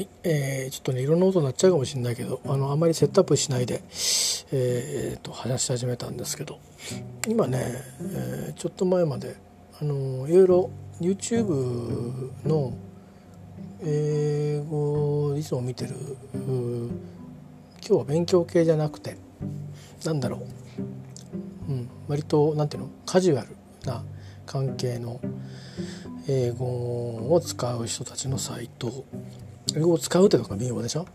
はい。えー、ちょっとねいろんな音になっちゃうかもしれないけどあのあまりセットアップしないで、えー、と話し始めたんですけど。今ね、えー、ちょっと前まであのいろいろ YouTube の英語いつも見てる今日は勉強系じゃなくてなんだろう、うん、割となんていうの？カジュアルな関係の英語を使う人たちのサイト。英語を使うってとこが微妙でしょ？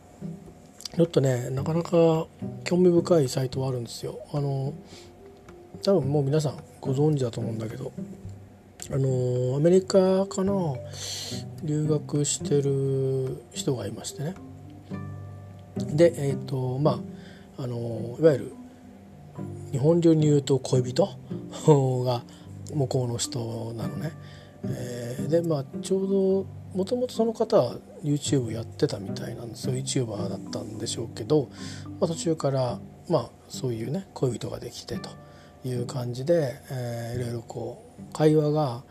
ちょっとねなかなか興味深いサイトはあるんですよ。あの多分もう皆さんご存知だと思うんだけどあのアメリカかな留学してる人がいましてね。でえっ、ー、とまああのいわゆる日本流に言うと恋人？が向こうの人なのね、えー、でまあちょうどもともとその方は YouTube やってたみたいなんですよ YouTuber だったんでしょうけど、まあ、途中からまあそういうね恋人ができてという感じで、えー、いろいろこう会話が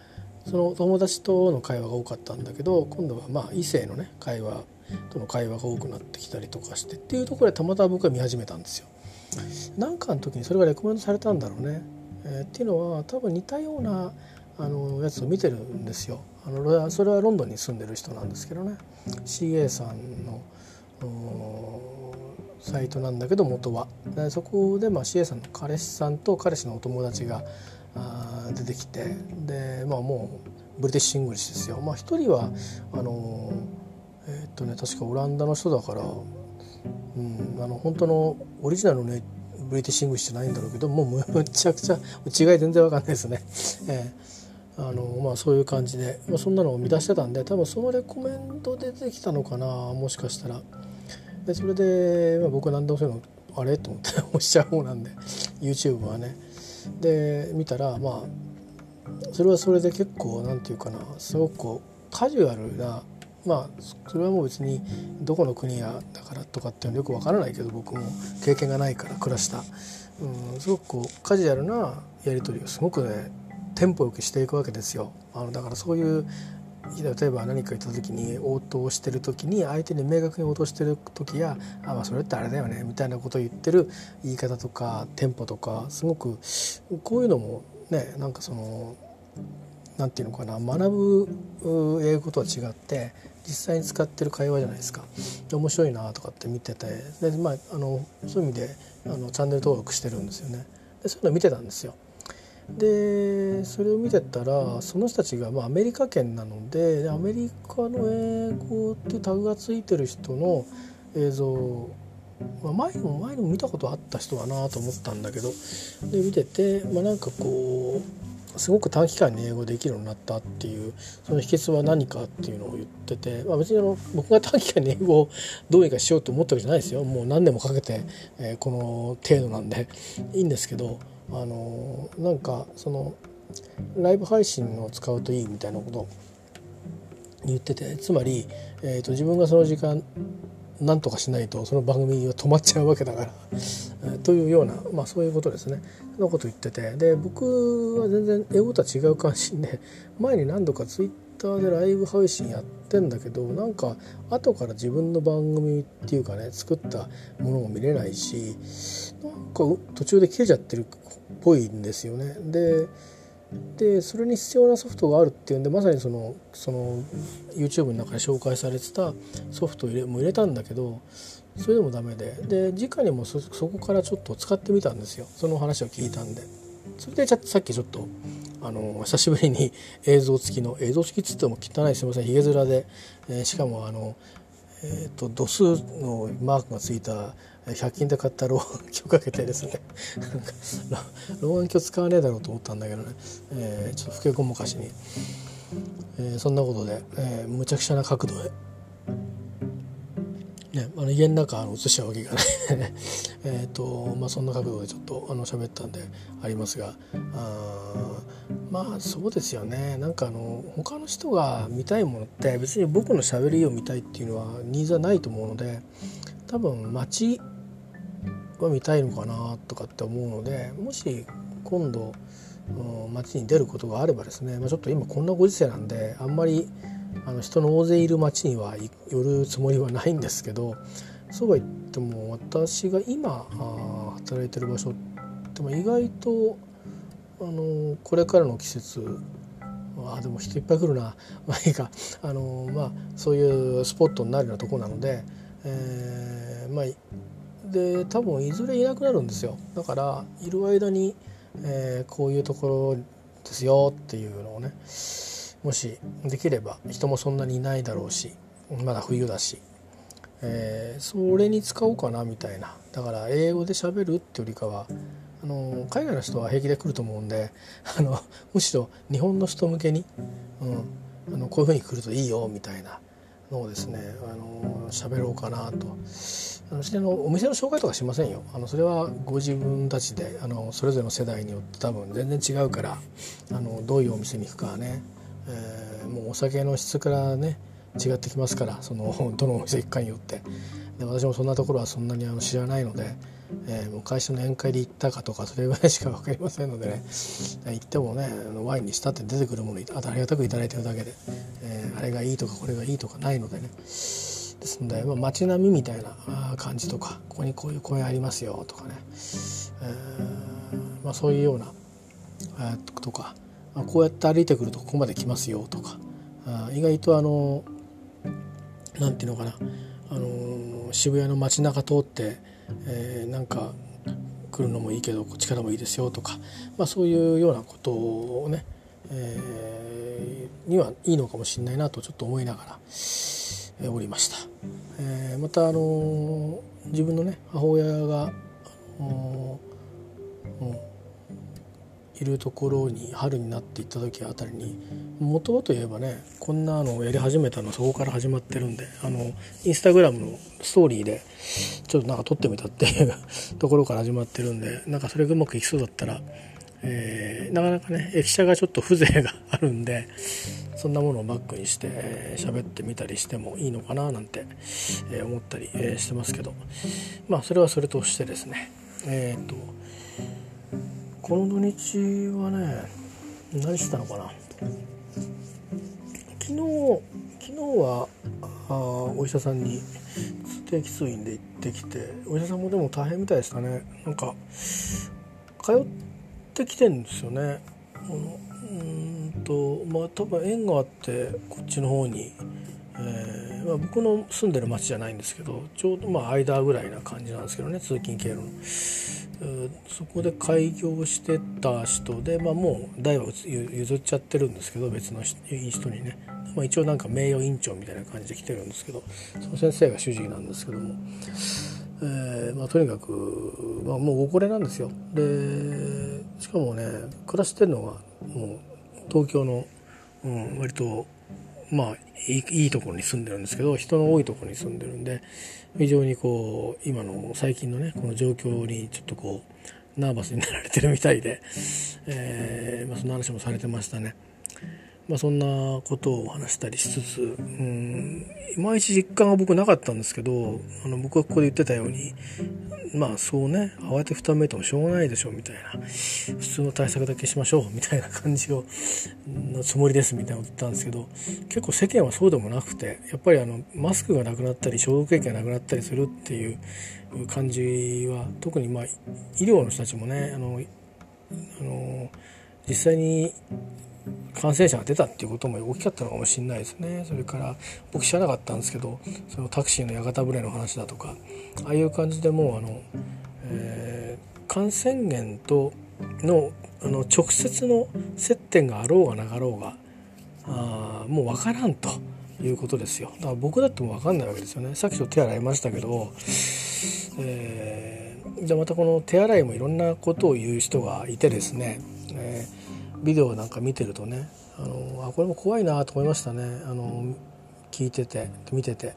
その友達との会話が多かったんだけど今度はまあ異性のね会話との会話が多くなってきたりとかしてっていうところでたまたま僕は見始めたんですよ。なんかの時にそれがレコメンドされたんだろうね。えー、っていうのは多分似たようなあのやつを見てるんですよ。あのそれはロンドンに住んでる人なんですけどね CA さんのサイトなんだけど元はでそこでまあ CA さんの彼氏さんと彼氏のお友達が出てきてでまあもう British English ですよ。まあ、一人はあのえー、っとね確かオランダの人だから、うん、あの本当のオリジナルのね British English じゃないんだろうけどもうむ ちゃくちゃ違い全然わかんないですね。えーあのまあ、そういう感じで、まあ、そんなのを満たしてたんで多分そのレコメンド出てきたのかなもしかしたら。でそれで、まあ、僕何でもそういうのあれ？と思って 押しちゃう方なんで YouTube はね。で見たらまあそれはそれで結構何て言うかなすごくこうカジュアルなまあそれはもう別にどこの国やだからとかっていうのよくわからないけど僕も経験がないから暮らした、うん、すごくこうカジュアルなやり取りをすごくねテンポよくしていくわけですよ。あのだからそういう例えば何か言った時に応答してる時に相手に明確に応答してる時や「あまあそれってあれだよね」みたいなことを言ってる言い方とかテンポとかすごくこういうのもねなんかその何て言うのかな学ぶ英語とは違って実際に使ってる会話じゃないですか面白いなとかって見ててで、まあ、あのそういう意味であのチャンネル登録してるんですよねでそういうの見てたんですよ。でそれを見てたらその人たちがまあアメリカ圏なのでアメリカの英語ってタグがついてる人の映像まあ、前にも前にも見たことあった人だなと思ったんだけどで見てて、まあ、なんかこうすごく短期間に英語できるようになったっていうその秘訣は何かっていうのを言ってて、まあ、別にあの僕が短期間に英語をどうにかしようと思ったわけじゃないですよ。もう何年もかけて、えー、この程度なんで。いいんですけどあのなんかそのライブ配信を使うといいみたいなことを言っててつまり、えーと、自分がその時間何とかしないとその番組は止まっちゃうわけだから というような、まあ、そういうことですね。のこと言っててで僕は全然英語とは違う関心で前に何度かツイッターでライブ配信やってんだけどなんか後から自分の番組っていうかね作ったものも見れないしなんか途中で切れちゃってるぽいんですよね。ででそれに必要なソフトがあるっていうんでまさにそのその YouTube の中で紹介されてたソフトを入れも入れたんだけどそれでもダメで。で直にもそこからちょっと使ってみたんですよ。その話を聞いたんで。それでさっきちょっとあの久しぶりに映像付きの映像付きっつっても汚いすいません。ひげ面で、えー、しかもあのえーと、度数のマークがついた100均で買った老眼鏡かけてですね。老眼鏡使わねえだろうと思ったんだけどね、えー、ちょっと老けごまかしに、えー、そんなことで、えー、むちゃくちゃな角度でね、あの家の中映しちゃうわけがない えと、まあ、そんな角度でちょっとあの喋ったんでありますがあまあそうですよね。なんかあの他の人が見たいものって別に僕のしゃべりを見たいっていうのはニーズはないと思うので多分街は見たいのかなとかって思うのでもし今度街に出ることがあればですね、まあ、ちょっと今こんなご時世なんであんまりあの人の大勢いる街には寄るつもりはないんですけどそうは言っても私が今働いてる場所っても意外とあのこれからの季節あでも人いっぱい来るな。まあいいか。あの、まあ、そういうスポットになるようなとこなので、えー、まあで多分いずれいなくなるんですよ。だからいる間に、えー、こういうところですよっていうのをね。もしできれば人もそんなにいないだろうしまだ冬だし、えー、それに使おうかなみたいな。だから英語で喋るってよりかはあの海外の人は平気で来ると思うんであのむしろ日本の人向けに、うん、あのこういうふうに来るといいよみたいなのをですねあの喋ろうかなと。あのしてのお店の紹介とかしませんよ。あのそれはご自分たちであのそれぞれの世代によって多分全然違うからあのどういうお店に行くかはね、えー、もうお酒の質からね違ってきますからその どのお店行くかによって。で私もそんなところはそんなにあの知らないのでえー、もう会社の宴会で行ったかとかそれぐらいしか分かりませんのでね。行ってもねワインにしたって出てくるものあありがたく頂いてるだけで、えー、あれがいいとかこれがいいとかないのでね。ですので、まあ、街並みみたいな感じとかここにこういう公園ありますよとかね、えーまあ、そういうような、えー、とかこうやって歩いてくるとここまで来ますよとか意外とあのなんていうのかなあの渋谷の街中通ってえー、なんか来るのもいいけどこっちからもいいですよとか、まあ、そういうようなことをね、えー、にはいいのかもしれないなとちょっと思いながら、えー、おりました。えー、またあの自分のね母親が、うんいるところに春になっていった時あたりにもともと言えばねこんなのをやり始めたのはそこから始まってるんであのインスタグラムのストーリーでちょっとなんか撮ってみたっていう ところから始まってるんでなんかそれがうまくいきそうだったら、えー、なかなかね駅舎がちょっと風情があるんでそんなものをバックにして喋ってみたりしてもいいのかななんて、え思ったり、えしてますけど。まあそれはそれとしてですね。えっ、とこの土日はね何してたのかな？昨日昨日はあお医者さんに定期通院で行ってきてお医者さんもでも大変みたいでしたね。なんか通ってきてんですよね。うんとまあ多分縁があってこっちの方に、えーまあ、僕の住んでる町じゃないんですけどちょうどまあ間ぐらいな感じなんですけどね通勤経路の。そこで開業してた人で、まあ、もう代は譲っちゃってるんですけど別の人にね、まあ、一応なんか名誉院長みたいな感じで来てるんですけどその先生が主治医なんですけども、えーまあ、とにかく、まあ、もうご高齢なんですよ。でしかもね暮らしてるのがもう東京の、うん、割とまあいいいところに住んでるんですけど人の多いところに住んでるんで非常にこう今の最近のねこの状況にちょっとこうナーバスになられてるみたいで、えーまあ、その話もされてましたね。まあ、そんなことを話したりしつつ、うん、いまいち実感は僕なかったんですけど、あの僕はここで言ってたように、まあそうね、慌てふためいてもしょうがないでしょうみたいな、普通の対策だけしましょうみたいな感じを、のつもりですみたいなこと言ったんですけど、結構世間はそうでもなくて、やっぱりあの、マスクがなくなったり、消毒液がなくなったりするっていう感じは、特にまあ、医療の人たちもね、あの、あの実際に感染者が出たっていうことも大きかったのかもしれないですね。それから僕知らなかったんですけどそのタクシーの屋形船の話だとかああいう感じでもうあの、えー、感染源とのあの直接の接点があろうがなかろうがあもう分からんということですよ。だから僕だっても分かんないわけですよね。さっきと手洗いましたけど、えー、じゃあまたこの手洗いもいろんなことを言う人がいてですね、えービデオなんか見てるとねあのあこれも怖いなと思いましたね。あの聞いてて見てて。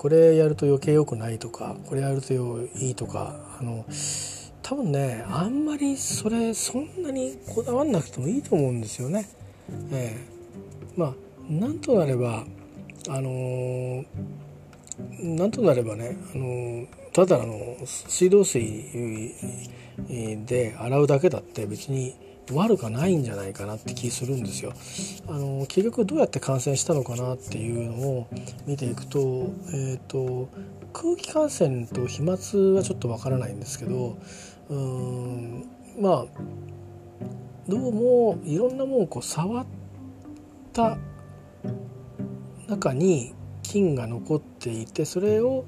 これやると余計良くないとかこれやるといいとかあの多分ねあんまりそれそんなにこだわんなくてもいいと思うんですよね。えー、まあなんとなればあのー、なんとなればね、あのー、ただあの水道水で洗うだけだって別に悪くないんじゃないかなって気するんですよ。あの結局どうやって感染したのかなっていうのを見ていくと,、えーと、空気感染と飛沫はちょっとわからないんですけどうーんまあどうもいろんなもんこう触った中に菌が残っていてそれを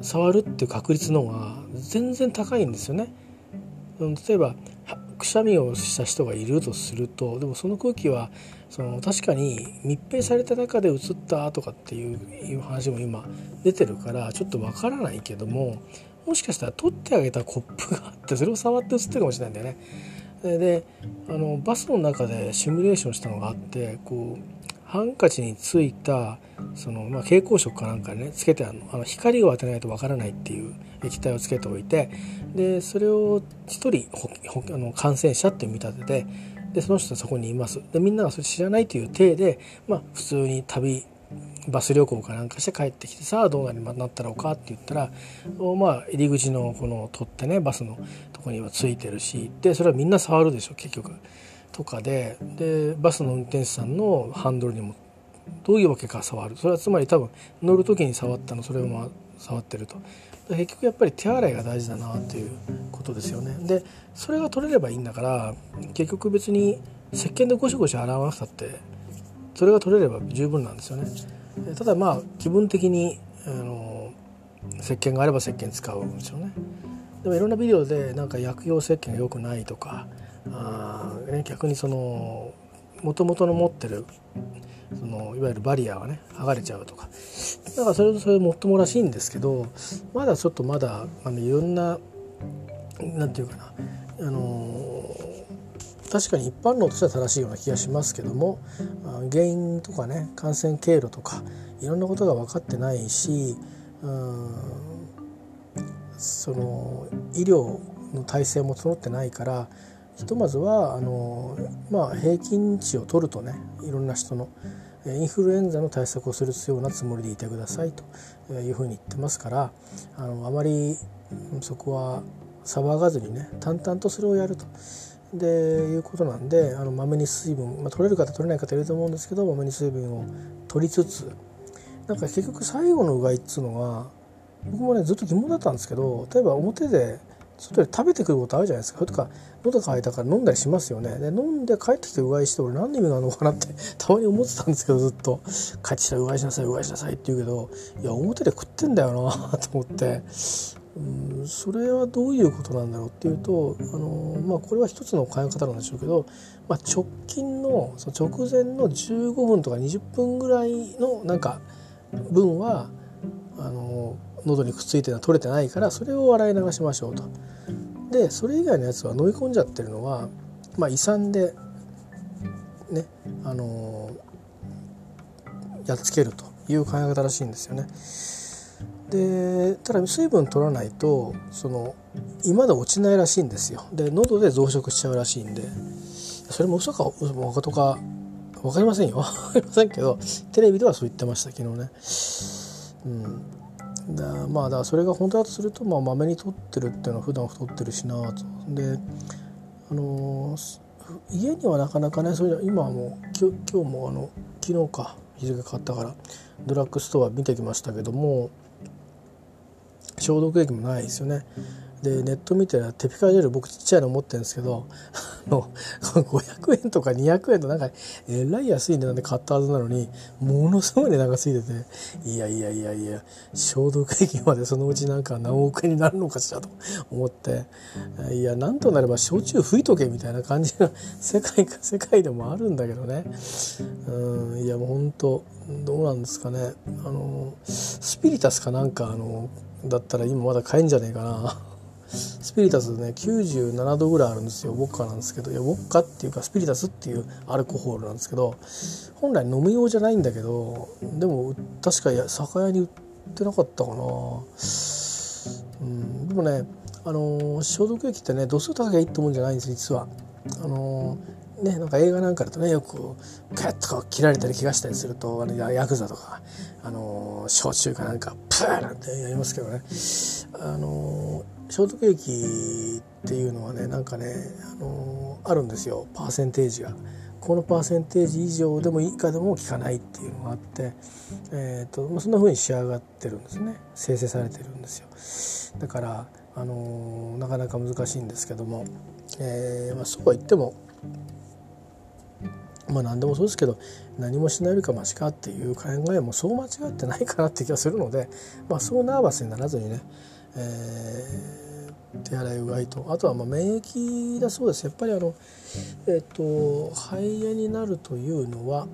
触るっていう確率の方が全然高いんですよね。例えばくしゃみをした人がいるとするとでもその空気はその確かに密閉された中で移ったとかっていう話も今出てるからちょっとわからないけどももしかしたら取ってあげたコップがあってそれを触って映ってるかもしれないんだよね。であのバスの中でシミュレーションしたのがあってこうハンカチについたその、まあ、蛍光色かなんかねつけてあの光を当てないとわからないっていう液体をつけておいてでそれを1人あの感染者って見立ててでその人はそこにいますでみんながそれ知らないという体で、まあ、普通に旅バス旅行かなんかして帰ってきてさあどうなったろうかって言ったらまあ入り口のこの取ってねバスのとこにはついてるしでそれはみんな触るでしょ結局。とかででバスの運転手さんのハンドルにもどういうわけか触る。それはつまり多分乗る時に触ったのそれを触ってると。結局やっぱり手洗いが大事だなということですよね。でそれが取れればいいんだから結局別に石鹸でゴシゴシ洗わなくたってそれが取れれば十分なんですよね。ただまあ気分的にあの石鹸があれば石鹸使うんですよね。でもいろんなビデオでなんか薬用石鹸が良くないとかあ、ね、逆にそのもともとの持ってるそのいわゆるバリアがね剥がれちゃうとか。だからそれとそれもっともらしいんですけどまだちょっとまだあのいろんななんていうかなあの確かに一般論としては正しいような気がしますけども原因とかね感染経路とかいろんなことが分かってないしうんその医療の体制も整ってないからひとまずはあの、まあ、平均値を取るとねいろんな人のインフルエンザの対策をするようなつもりでいてくださいというふうに言ってますからあのあまりそこは騒がずにね淡々とそれをやると。でいうことなんであのまめに水分、まあ、取れる方取れない方いると思うんですけどまめに水分を取りつつなんか結局最後のうがいっつうのは僕もねずっと疑問だったんですけど例えば表で外で食べてくることあるじゃないですか。とか喉乾いたから飲んだりしますよね。で飲んで帰ってきてうがいして俺何の意味があるのかなってたまに思ってたんですけどずっと帰ってきたらうがいしなさいうがいしなさいって言うけどいや表で食ってんだよなと思って。うんそれはどういうことなんだろうっていうとあのまあこれは一つの考え方なんでしょうけど、まあ、直近のその直前の15分とか20分ぐらいのなんか分はあの喉にくっついてるのは取れてないからそれを洗い流しましょうと。でそれ以外のやつは飲み込んじゃってるのは、まあ、胃酸でねあのー、やっつけるという考え方らしいんですよね。でただ水分取らないとその胃まで落ちないらしいんですよ。で喉で増殖しちゃうらしいんでそれも嘘か嘘かとか分かりませんよ分かりませんけどテレビではそう言ってました昨日ね。うんだまあだからそれが本当だとするとまあまめに取ってるっていうのは普段太ってるしなと。であの家にはなかなかねそれ今はもう今日今日もあの昨日か日付変わったからドラッグストア見てきましたけども消毒液もないですよね。でネット見てテピカジェル僕ちっちゃいの持ってるんですけどあの500円とか200円となんかえらい安い値段で買ったはずなのにものすごい値段がついてていやいやいやいや消毒液までそのうちなんか何億円になるのかしらと思っていやなんとなれば焼酎吹いとけみたいな感じが世界か世界でもあるんだけどねうんいやもう本当どうなんですかねあのスピリタスかなんかあのだったら今まだ買えんじゃねえかな。スピリタスね97度ぐらいあるんですよ。ウォッカなんですけど。いやウォッカっていうかスピリタスっていうアルコホールなんですけど本来飲む用じゃないんだけどでも確か酒屋に売ってなかったかな。うん。でもねあの消毒液ってね度数高いいってもんじゃないんです実は。あのね、なんか映画なんかだとねよくカッと切られたり怪我したりするとあのヤクザとか、あの焼酎かなんかプーなんてやりますけどね、あの消毒液っていうのはねなんかね、あのー、あるんですよ。パーセンテージが。このパーセンテージ以上でも以下でも効かないっていうのがあって、えーとまあ、そんな風に仕上がってるんですね。生成されてるんですよ。だから、あのー、なかなか難しいんですけども、えーまあ、そうは言ってもまあ何でもそうですけど何もしないよりかマシかっていう考えもそう間違ってないかなって気がするので、まあ、そうナーバスにならずにね、えー、手洗いうがいと。あとはまあ免疫だそうです。やっぱりあの、えーと、肺炎になるというのは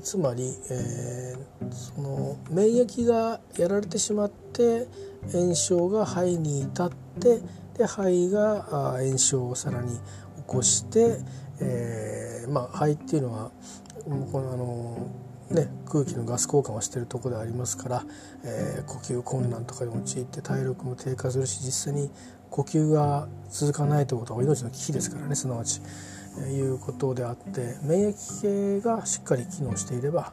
つまり、えー、その免疫がやられてしまって炎症が肺に至ってで肺が炎症をさらに起こして、えー、まあ肺っていうのはこのあのね、空気のガス交換をしているとこでありますから、えー、呼吸困難とかに陥って体力も低下するし実際に呼吸が続かないということは命の危機ですからねすなわち、えー、いうことであって免疫系がしっかり機能していれば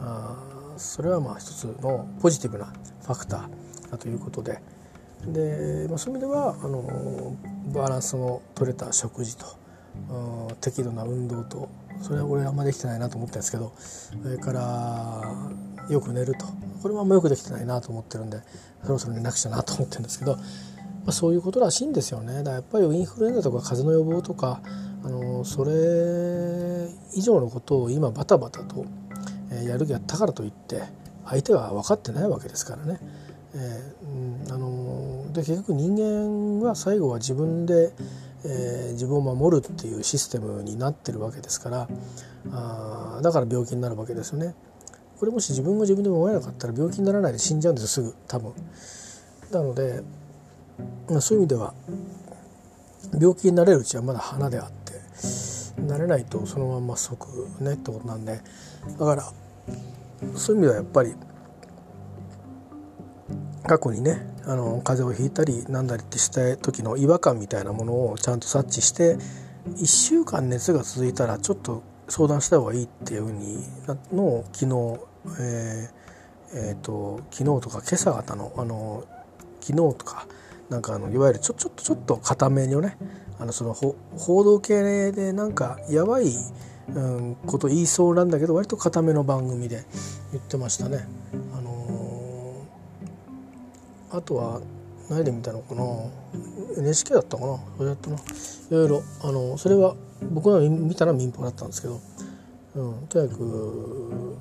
あそれはまあ一つのポジティブなファクターだということで。で、まあ、そういう意味ではあのバランスの取れた食事と適度な運動とそれは俺あんまできてないなと思ったんですけどそれからよく寝るとこれもあんまよくできてないなと思ってるんでそろそろ寝なくちゃなと思ってるんですけど、まあ、そういうことらしいんですよねだからやっぱりインフルエンザとか風邪の予防とかあのそれ以上のことを今バタバタとやる気やったからといって相手は分かってないわけですからね。えー、あので結局人間は最後は自分でえー、自分を守るっていうシステムになってるわけですからあだから病気になるわけですよね。これもし自分が自分で守れなかったら病気にならないで死んじゃうんですすぐ多分。なので、まあ、そういう意味では病気になれるうちはまだ花であってなれないとそのまんま即ねってことなんでだからそういう意味ではやっぱり過去にねあの風邪をひいたりなんだりってした時の違和感みたいなものをちゃんと察知して1週間熱が続いたらちょっと相談した方がいいっていうふうにのを昨日、えーえーと、昨日とか今朝方のあの昨日とかなんかあのいわゆるちょちょっとちょっと固めのねあのその報道系でなんかやばい、うん、こと言いそうなんだけど割と固めの番組で言ってましたね。あとは何で見たのかな？NHK だったかな？それやったないろいろあのそれは僕が見たら民放だったんですけど、うん、とにかく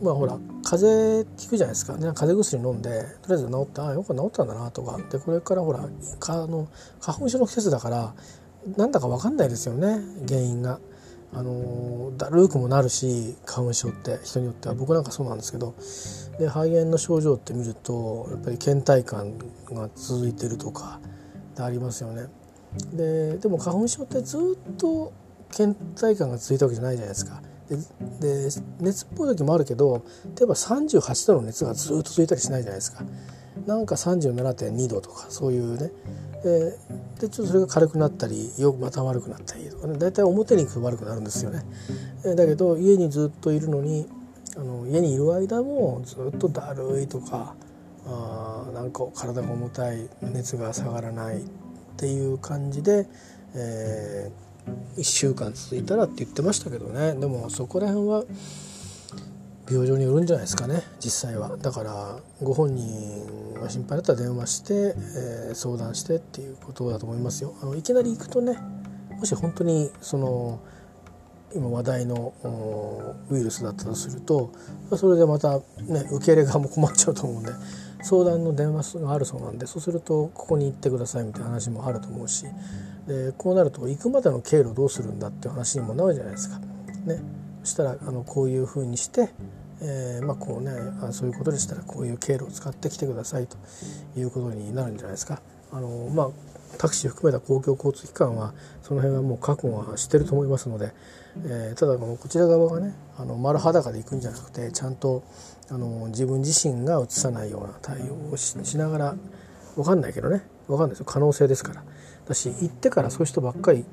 まあほら風邪ひくじゃないですか、ね、風邪薬飲んでとりあえず治ってああよく治ったんだなとか。でこれからほらかあの花粉症の季節だからなんだか分かんないですよね原因が。あのだるくもなるし花粉症って人によっては僕なんかそうなんですけどで肺炎の症状って見るとやっぱり倦怠感が続いてるとかありますよね。ででも花粉症ってずっと倦怠感が続いたわけじゃないじゃないですか。で熱っぽい時もあるけど例えば38度の熱がずっと続いたりしないじゃないですか。なんか37.2度とかそういうねででちょっとそれが軽くなったりよくまた悪くなったりとかね大体表に行くと悪くなるんですよね。だけど家にずっといるのにあの家にいる間もずっとだるいとかあなんか体が重たい熱が下がらないっていう感じで、えー、1週間続いたらって言ってましたけどねでもそこら辺は病状によるんじゃないですかね実際は。だからご本人が心配だったら電話して、えー、相談してっていうことだと思いますよ。あのいきなり行くとねもし本当にその今話題のウイルスだったとするとそれでまた、ね、受け入れ側も困っちゃうと思うんで相談の電話があるそうなんでそうするとここに行ってくださいみたいな話もあると思うしでこうなると行くまでの経路どうするんだっていう話にもなるじゃないですか。ね、そしたらあのこういうふうにして、えー、まあこうねあそういうことでしたらこういう経路を使ってきてくださいということになるんじゃないですか。あのまあタクシー含めた公共交通機関はその辺はもう覚悟はしてると思いますので、えー、ただこちら側がねあの丸裸で行くんじゃなくてちゃんとあの自分自身が移さないような対応をしながら分かんないけどね分かんないですよ。可能性ですから。だし行ってからそういう人ばっかり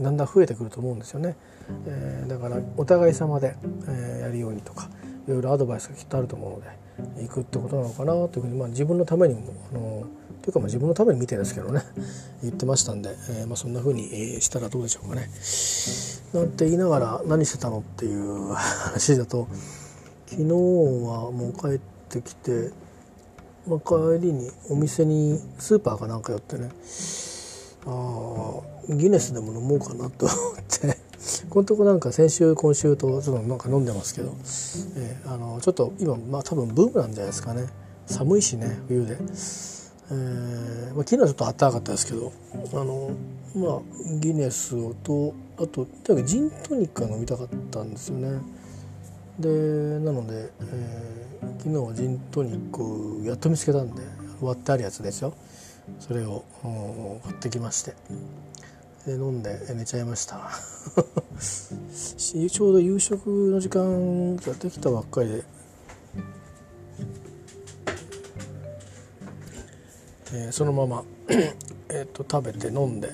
だんだん増えてくると思うんですよね、えー、だからお互い様で、えー、やるようにとかいろいろアドバイスがきっとあると思うので行くってことなのかなというふうに、まあ、自分のためにもあのというかまあ自分のために見てですけどね言ってましたんで、えー、まあ、そんなふうにしたらどうでしょうかね。なんて言いながら何してたのっていう 話だと昨日はもう帰ってきて、まあ、帰りにお店にスーパーかなんか寄ってねあギネスでも飲もうかなと思ってこのとこなんか先週今週とちょっとなんか飲んでますけど、えー、あのちょっと今まあ多分ブームなんじゃないですかね。寒いしね冬で。えーまあ、昨日はちょっと暖かかったですけどあのまあギネスとあととにかくジントニックが飲みたかったんですよね。でなので、えー、昨日はジントニックやっと見つけたんで割ってあるやつですよ。それを買ってきまして。で飲んで寝ちゃいました。ちょうど夕食の時間ができたばっかりで。えー、そのままえと食べて飲んで、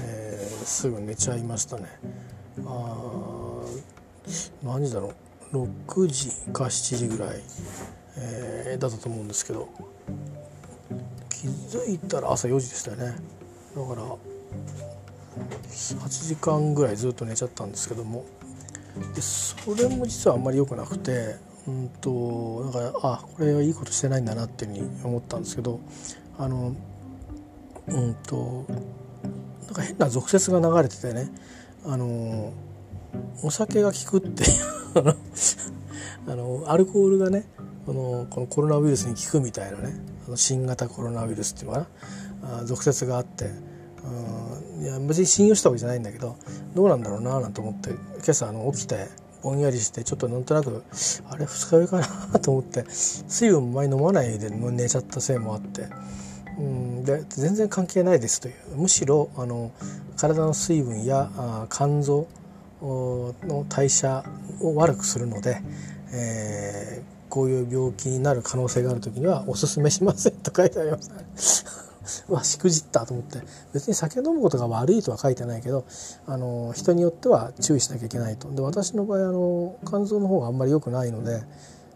えー、すぐ寝ちゃいましたね。あ何時だろう。6時か7時ぐらい、えー、だったと思うんですけど。気づいたら朝4時でしたよね。だから8時間ぐらいずっと寝ちゃったんですけども。でそれも実はあんまり良くなくてうんとだからあこれはいいことしてないんだなっていうふうに思ったんですけどあのうんとなんか変な俗説が流れててねあのお酒が効くっていうあの アルコールがねこのこのコロナウイルスに効くみたいなねあの新型コロナウイルスっていうのかなあ俗説があって、うん、いや別に信用したわけじゃないんだけどどうなんだろうななんて思って今朝あの起きてぼんやりしてちょっとなんとなくあれ二日酔いかなと思って水分前飲まないで寝ちゃったせいもあって。うんで全然関係ないですというむしろあの体の水分やあ肝臓の代謝を悪くするので、えー、こういう病気になる可能性がある時にはおすすめしませんと書いてありますね。わしくじったと思って。別に酒飲むことが悪いとは書いてないけどあの人によっては注意しなきゃいけないと。で私の場合あの肝臓の方があんまり良くないので、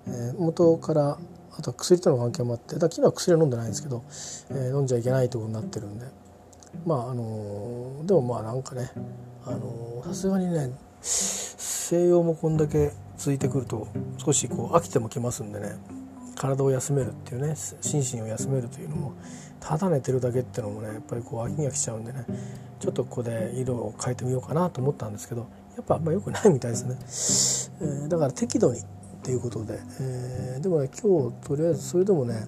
えー、元からあとは薬との関係もあってだ昨日は薬は飲んでないんですけど、えー、飲んじゃいけないとこになってるんで。まああの、でもまあなんかねさすがにね西洋もこんだけついてくると少しこう飽きてもきますんでね体を休めるっていうね心身を休めるというのもただ寝てるだけっていうのもねやっぱりこう飽きが来ちゃうんでねちょっとここで色を変えてみようかなと思ったんですけどやっぱあんま良くないみたいですね、えー、だから適度にっていうことで、えー、でもね今日とりあえずそれでもね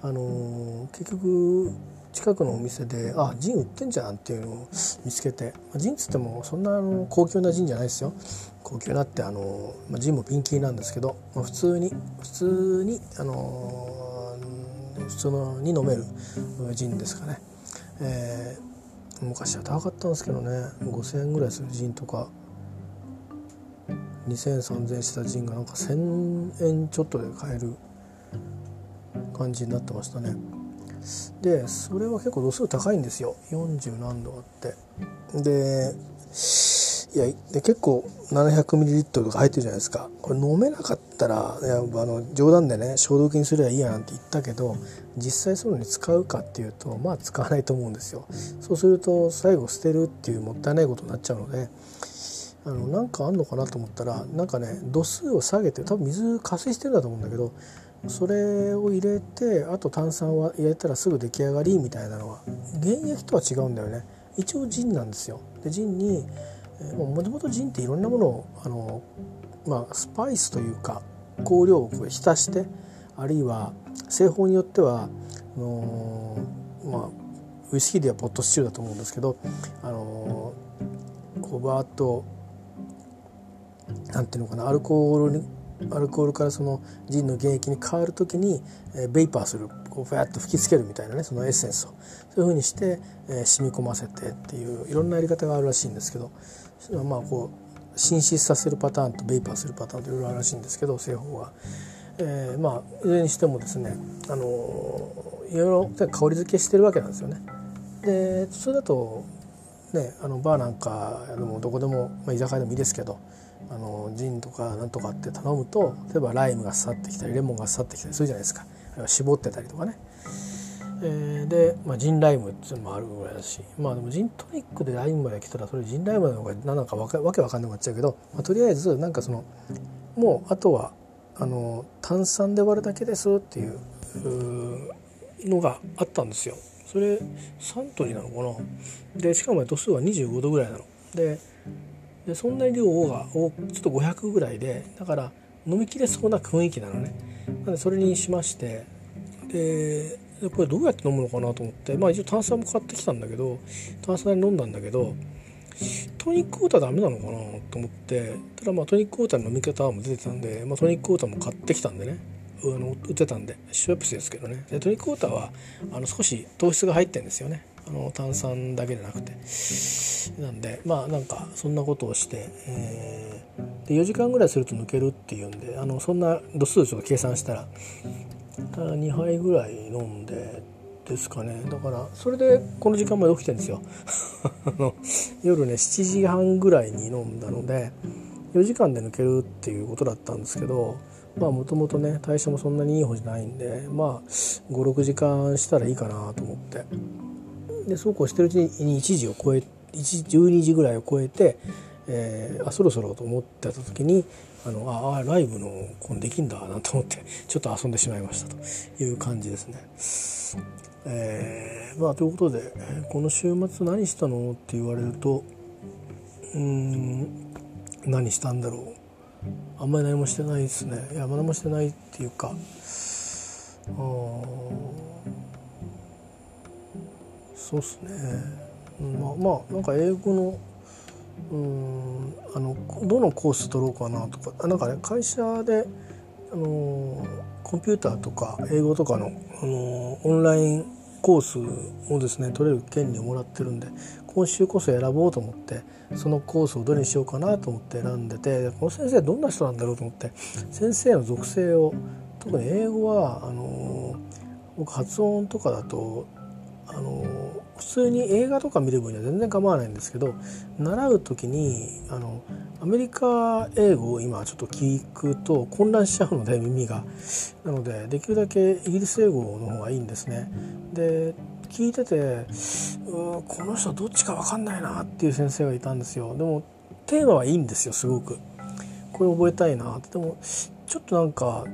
あのー、結局近くのお店であジン売ってんじゃんっていうのを見つけて、まあ、ジンっつってもそんなあの高級なジンじゃないですよ。高級なってあの、まあ、ジンもピンキーなんですけど、まあ、普通に普通にあの、普通のに飲めるジンですかね、えー、昔は高かったんですけどね5,000円ぐらいするジンとか2,0003,000円したジンがなんか1,000円ちょっとで買える感じになってましたねでそれは結構度数高いんですよ40何度あってでいやで結構 700ml とか入ってるじゃないですか。これ飲めなかったらあの冗談でね消毒にすればいいやなんて言ったけど実際そういうのに使うかっていうとまあ使わないと思うんですよ。そうすると最後捨てるっていうもったいないことになっちゃうのであのなんかあんのかなと思ったらなんかね度数を下げて多分水加水してるんだと思うんだけどそれを入れてあと炭酸は入れたらすぐ出来上がりみたいなのは原液とは違うんだよね。一応ジンなんですよ。でジンにもともとジンっていろんなものをあの、まあ、スパイスというか香料をこう浸してあるいは製法によってはあのまあウイスキーではポットスチューだと思うんですけどあのこうバーとなんていうのかなアルコールにアルコールからそのジンの原液に変わる時に、えー、ベイパーするこうファッと吹きつけるみたいなねそのエッセンスを。そういうふうにして、えー、染み込ませてっていういろんなやり方があるらしいんですけどまあこう浸湿させるパターンとベイパーするパターンといろいろあるらしいんですけど製法は。えー、まあいずれにしてもですね、あのいろいろ香り付けしてるわけなんですよね。でそれだとねあのバーなんかでもどこでも、まあ、居酒屋でもいいですけどあのジンとかなんとかって頼むと例えばライムが刺さってきたりレモンが刺さってきたりするじゃないですかあるいは絞ってたりとかね、えー、で、まあ、ジンライムっていうのもあるぐらいだしまあでもジントニックでライムまで来たらそれジンライムなのか何なのかわけわけわかんなくなっちゃうけど、まあ、とりあえずなんかそのもうあとはあの炭酸で割るだけですっていうのがあったんですよ。それサントリーなのかな？でしかも度数は25度ぐらいなの。ででそんなに量がちょっと500ぐらいでだから飲みきれそうな雰囲気なのね。なのでそれにしましてででこれどうやって飲むのかなと思って。まあ一応炭酸も買ってきたんだけど炭酸で飲んだんだけどトニックウォーターダメなのかなと思って。ただまあトニックウォーターの飲み方も出てたんで、まあ、トニックウォーターも買ってきたんでね。あの売ってたんでシュワプスですけどね。でトニックウォーターはあの少し糖質が入ってるんですよね。あの炭酸だけじゃなくて。なんでまあなんかそんなことをして、えー、で4時間ぐらいすると抜けるっていうんであのそんな度数ちょっと計算したら2杯ぐらい飲んでですかね。だからそれでこの時間まで起きてるんですよ。夜ね7時半ぐらいに飲んだので4時間で抜けるっていうことだったんですけどまあもともとね代謝もそんなにいい方じゃないんでまあ56時間したらいいかなと思って。でそうこうしてるうちに1時を超え12時ぐらいを超えて、えー、あそろそろと思ってた時にあのああライブのこんできんだなと思ってちょっと遊んでしまいましたという感じですね。えー、まあということでこの週末何したのって言われるとうん何したんだろう。あんまり何もしてないですね。いや何もしてないっていうかあそうっすね。まあまあなんか英語のうんあのどのコース取ろうかなとか。なんかね会社であのコンピューターとか英語とかの、あのオンラインコースをですね取れる権利をもらってるんで今週こそ選ぼうと思ってそのコースをどれにしようかなと思って選んでてこの先生どんな人なんだろうと思って先生の属性を特に英語はあの僕発音とかだとあの普通に映画とか見る分には全然構わないんですけど習う時にあのアメリカ英語を今ちょっと聞くと混乱しちゃうので耳が。なのでできるだけイギリス英語の方がいいんですね。で聞いててうこの人どっちか分かんないなっていう先生がいたんですよ。でもテーマはいいんですよすごく。これ覚えたいなって。でもちょっとなんか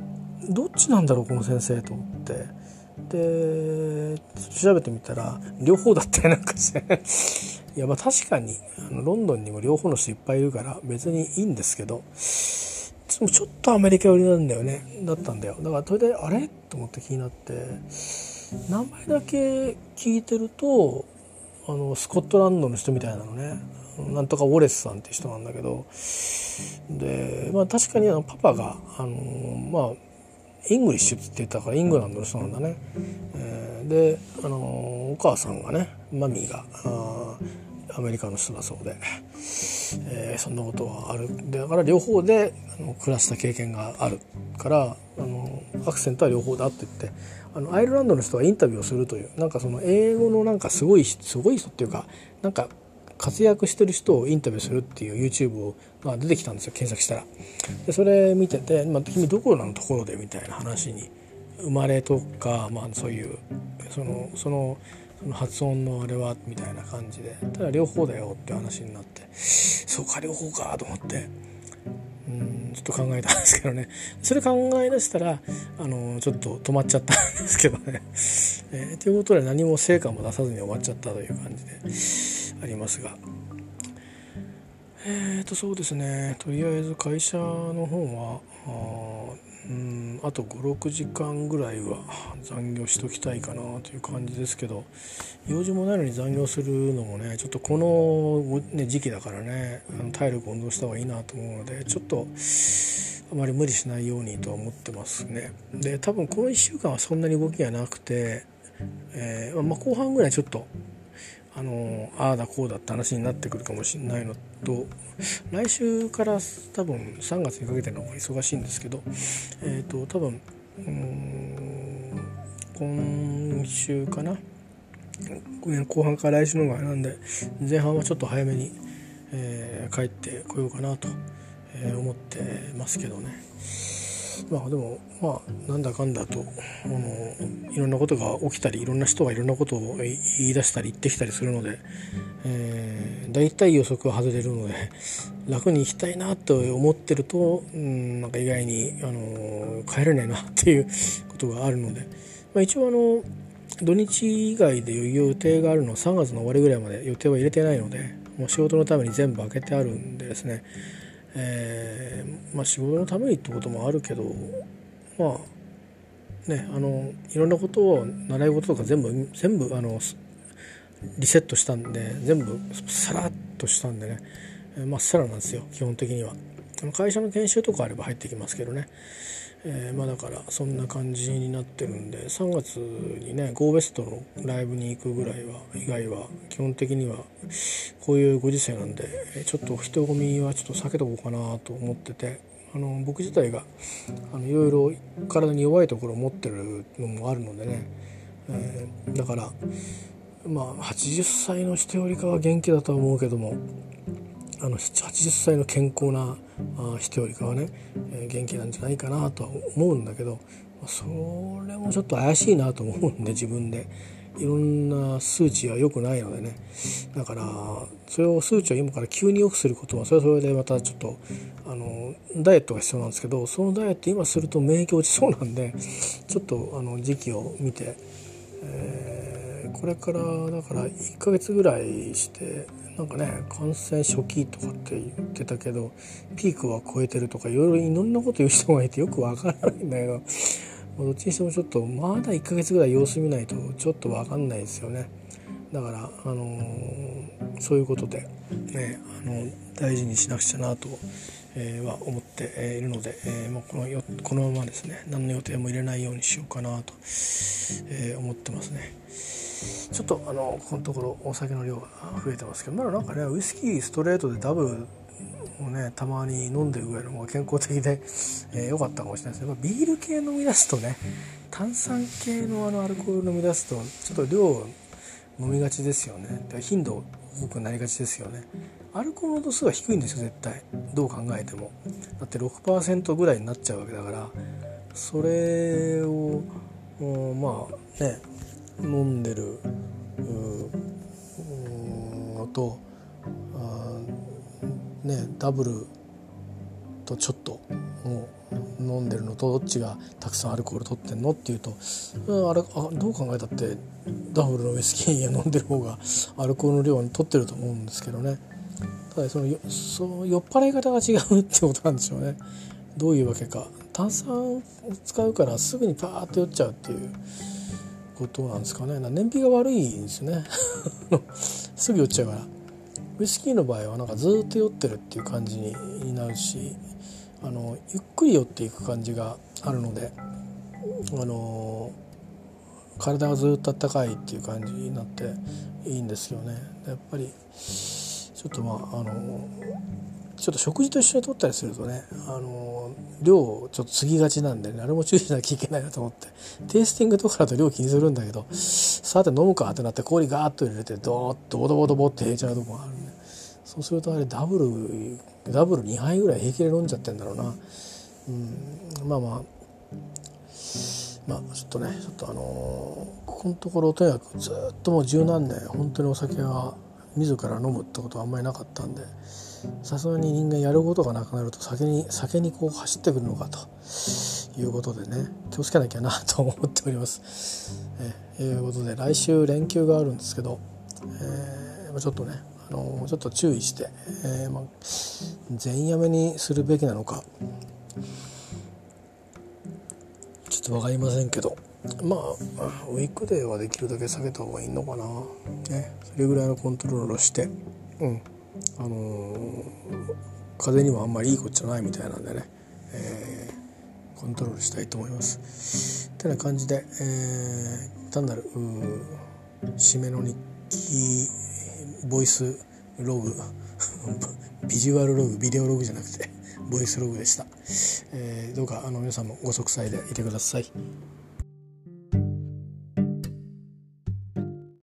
どっちなんだろうこの先生と思って。で調べてみたら両方だったりなんかしていやまあ確かにあのロンドンにも両方の人いっぱいいるから別にいいんですけどちょっとアメリカ寄りなんだよね。だったんだよ。だからそれであれ？と思って気になって名前だけ聞いてるとあのスコットランドの人みたいなのね。なんとかウォレスさんって人なんだけど。でまあ確かにあのパパがあのまあ English って言ったからイングランドの人なんだね、えー、であのお母さんがね mommy がアメリカの人だそうで、えー、そんなことはある。だから両方であの暮らした経験があるからあのアクセントは両方だって言ってあのアイルランドの人がインタビューをするというなんかその英語のなんかすごいすごい人っていうかなんか活躍してる人をインタビューするっていう YouTube が出てきたんですよ検索したら。でそれ見てて「まあ、君どこのところで?」みたいな話に生まれとか、まあ、そういうそのそのその発音のあれはみたいな感じでただ両方だよって話になってそうか両方かと思ってうんちょっと考えたんですけどねそれ考え出したらあのちょっと止まっちゃったんですけどね。えー、ということで何も成果も出さずに終わっちゃったという感じで。ありますがえーとそうですねとりあえず会社の方はあうんあと56時間ぐらいは残業しときたいかなという感じですけど用事もないのに残業するのもねちょっとこの、ね、時期だからねあの体力温存した方がいいなと思うのでちょっとあまり無理しないようにとは思ってますね。で多分この1週間はそんなに動きがなくて、えーまあ、後半ぐらいちょっとあのああだこうだって話になってくるかもしれないのと来週から多分3月にかけての方が忙しいんですけどえ、ー、と多分今週かな後半から来週の方がなんで前半はちょっと早めに、えー、帰ってこようかなと、思ってますけどね。まあでもまあなんだかんだとあのいろんなことが起きたりいろんな人がいろんなことを言い出したり言ってきたりするので、えー、大体予測は外れるので楽に行きたいなと思ってると、うん、なんか意外にあの帰れないなっていうことがあるので、まあ、一応あの土日以外で予定があるのは3月の終わりぐらいまで予定は入れてないのでもう仕事のために全部開けてあるんでですね、えー、まあ、仕事のためにってこともあるけどまあねあのいろんなことを習い事とか全部全部あのリセットしたんで全部さらっとしたんでね。まっさらなんですよ基本的には。会社の研修とかあれば入ってきますけどね。えー、まあだからそんな感じになってるんで3月にね GoWest のライブに行くぐらいは以外は基本的にはこういうご時世なんでちょっと人混みはちょっと避けとこうかなと思っててあの僕自体があのいろいろ体に弱いところを持ってるのもあるのでね、えー、だからまあ80歳の人よりかは元気だとは思うけどもあの80歳の健康な人よりかはね、元気なんじゃないかなとは思うんだけどそれもちょっと怪しいなと思うんで自分で。いろんな数値は良くないのでね。だからそれを数値を今から急に良くすることはそれはそれでまたちょっとあのダイエットが必要なんですけどそのダイエット今すると免疫落ちそうなんでちょっとあの時期を見て、えー、これからだから1ヶ月ぐらいしてなんかね感染初期とかって言ってたけどピークは超えてるとかいろいろいろんなこと言う人がいてよくわからないんだけどどっちにしてもちょっとまだ1ヶ月ぐらい様子見ないとちょっとわかんないですよねだからあのー、そういうことでねあの大事にしなくちゃなと、えー、は思っているので、えー、もうこのよこのままですね何の予定も入れないようにしようかなと、え思ってますね。ちょっとあのこのところお酒の量が増えてますけどまだなんかねウイスキーストレートでダブルをねたまに飲んでるぐらいの方が健康的で良、えー、かったかもしれないですけどビール系飲み出すとね炭酸系のあのアルコール飲み出すとちょっと量飲みがちですよね。頻度多くなりがちですよね。アルコールの度数は低いんですよ絶対。どう考えても。だって6%ぐらいになっちゃうわけだからそれをまあね飲んでるのとねダブルとちょっともう飲んでるのとどっちがたくさんアルコール取ってんのっていうとあれあどう考えたってダブルのウイスキー飲んでる方がアルコールの量は取ってると思うんですけどね。ただそのよその酔っ払い方が違うってことなんでしょうね。どういうわけか。炭酸を使うからすぐにパーッと酔っちゃうっていう。ことなんですかね。燃費が悪いんですね。すぐ酔っちゃうから。ウイスキーの場合はなんかずっと酔ってるっていう感じになるしあのゆっくり酔っていく感じがあるのであの体がずっとあったかいっていう感じになっていいんですよね。やっぱりちょっとまああのちょっと食事と一緒に取ったりするとねあの量をちょっと過ぎがちなんで、ね、あれも注意しなきゃいけないなと思って。テイスティングとかだと量気にするんだけどさて飲むかってなって氷ガーッと入れてドーッとボドボドボって入れちゃうとこがあるんで。そうするとあれダブルダブル2杯ぐらい平気で飲んじゃってんだろうな、うん、まあまあ。まあちょっとねちょっとあのー、ここのところとにかくずっともう十何年本当にお酒は自ら飲むってことはあんまりなかったんで。さすがに人間やることがなくなると酒に酒にこう走ってくるのかと。いうことでね気をつけなきゃなと思っております。えー、いうことで来週連休があるんですけど、えー、ちょっとねあの、ちょっと注意して、えーまあ、全やめにするべきなのか。ちょっと分かりませんけど。まあウィークデーはできるだけ下げた方がいいのかな、ね、それぐらいのコントロールをして。うん。あのー、風にもあんまりいいことじゃないみたいなんでね、えー、コントロールしたいと思います。ってな感じで、えー、単なる締めの日記ボイスログ ビジュアルログビデオログじゃなくてボイスログでした、えー、どうかあの皆さんもご息災でいてください。